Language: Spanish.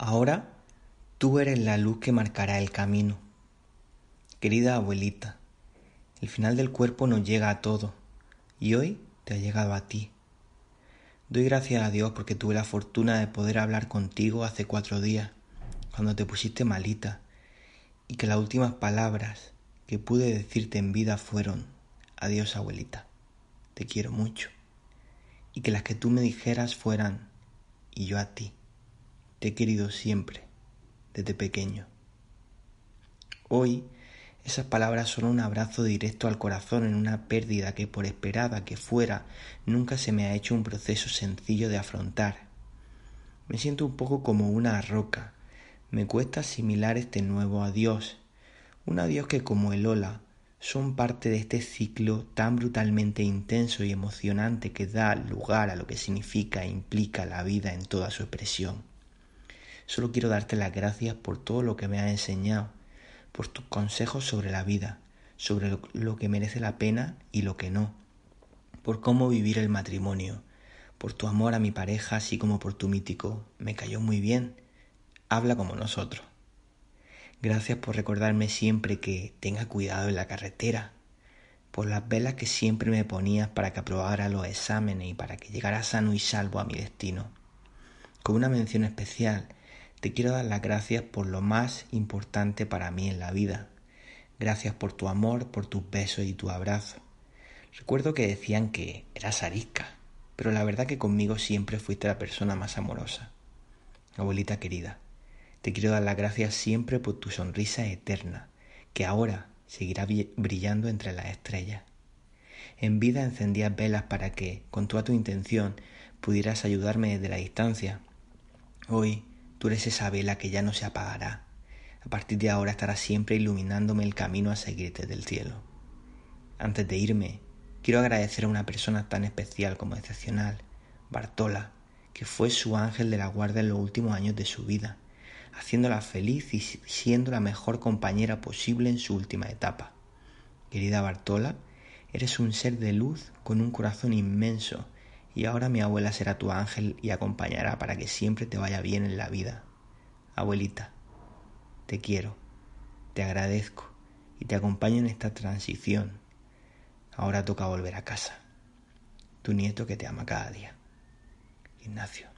Ahora tú eres la luz que marcará el camino. Querida abuelita, el final del cuerpo nos llega a todos y hoy te ha llegado a ti. Doy gracias a Dios porque tuve la fortuna de poder hablar contigo hace cuatro días, cuando te pusiste malita, y que las últimas palabras que pude decirte en vida fueron, adiós abuelita, te quiero mucho, y que las que tú me dijeras fueran, y yo a ti. Te he querido siempre, desde pequeño. Hoy, esas palabras son un abrazo directo al corazón en una pérdida que, por esperada que fuera, nunca se me ha hecho un proceso sencillo de afrontar. Me siento un poco como una roca. Me cuesta asimilar este nuevo adiós, un adiós que como el ola son parte de este ciclo tan brutalmente intenso y emocionante que da lugar a lo que significa e implica la vida en toda su expresión. Solo quiero darte las gracias por todo lo que me has enseñado, por tus consejos sobre la vida, sobre lo, que merece la pena y lo que no, por cómo vivir el matrimonio, por tu amor a mi pareja, así como por tu mítico. Me cayó muy bien. Habla como nosotros. Gracias por recordarme siempre que tenga cuidado en la carretera, por las velas que siempre me ponías para que aprobara los exámenes y para que llegara sano y salvo a mi destino. Con una mención especial te quiero dar las gracias por lo más importante para mí en la vida. Gracias por tu amor, por tus besos y tu abrazo. Recuerdo que decían que eras arisca, pero la verdad que conmigo siempre fuiste la persona más amorosa. Abuelita querida, te quiero dar las gracias siempre por tu sonrisa eterna, que ahora seguirá brillando entre las estrellas. En vida encendías velas para que, con toda tu intención, pudieras ayudarme desde la distancia. Hoy Tú eres esa vela que ya no se apagará. A partir de ahora estarás siempre iluminándome el camino a seguirte del cielo. Antes de irme, quiero agradecer a una persona tan especial como excepcional, Bartola, que fue su ángel de la guarda en los últimos años de su vida, haciéndola feliz y siendo la mejor compañera posible en su última etapa. Querida Bartola, eres un ser de luz con un corazón inmenso y ahora mi abuela será tu ángel y acompañará para que siempre te vaya bien en la vida. Abuelita, te quiero, te agradezco y te acompaño en esta transición. Ahora toca volver a casa. Tu nieto que te ama cada día. Ignacio.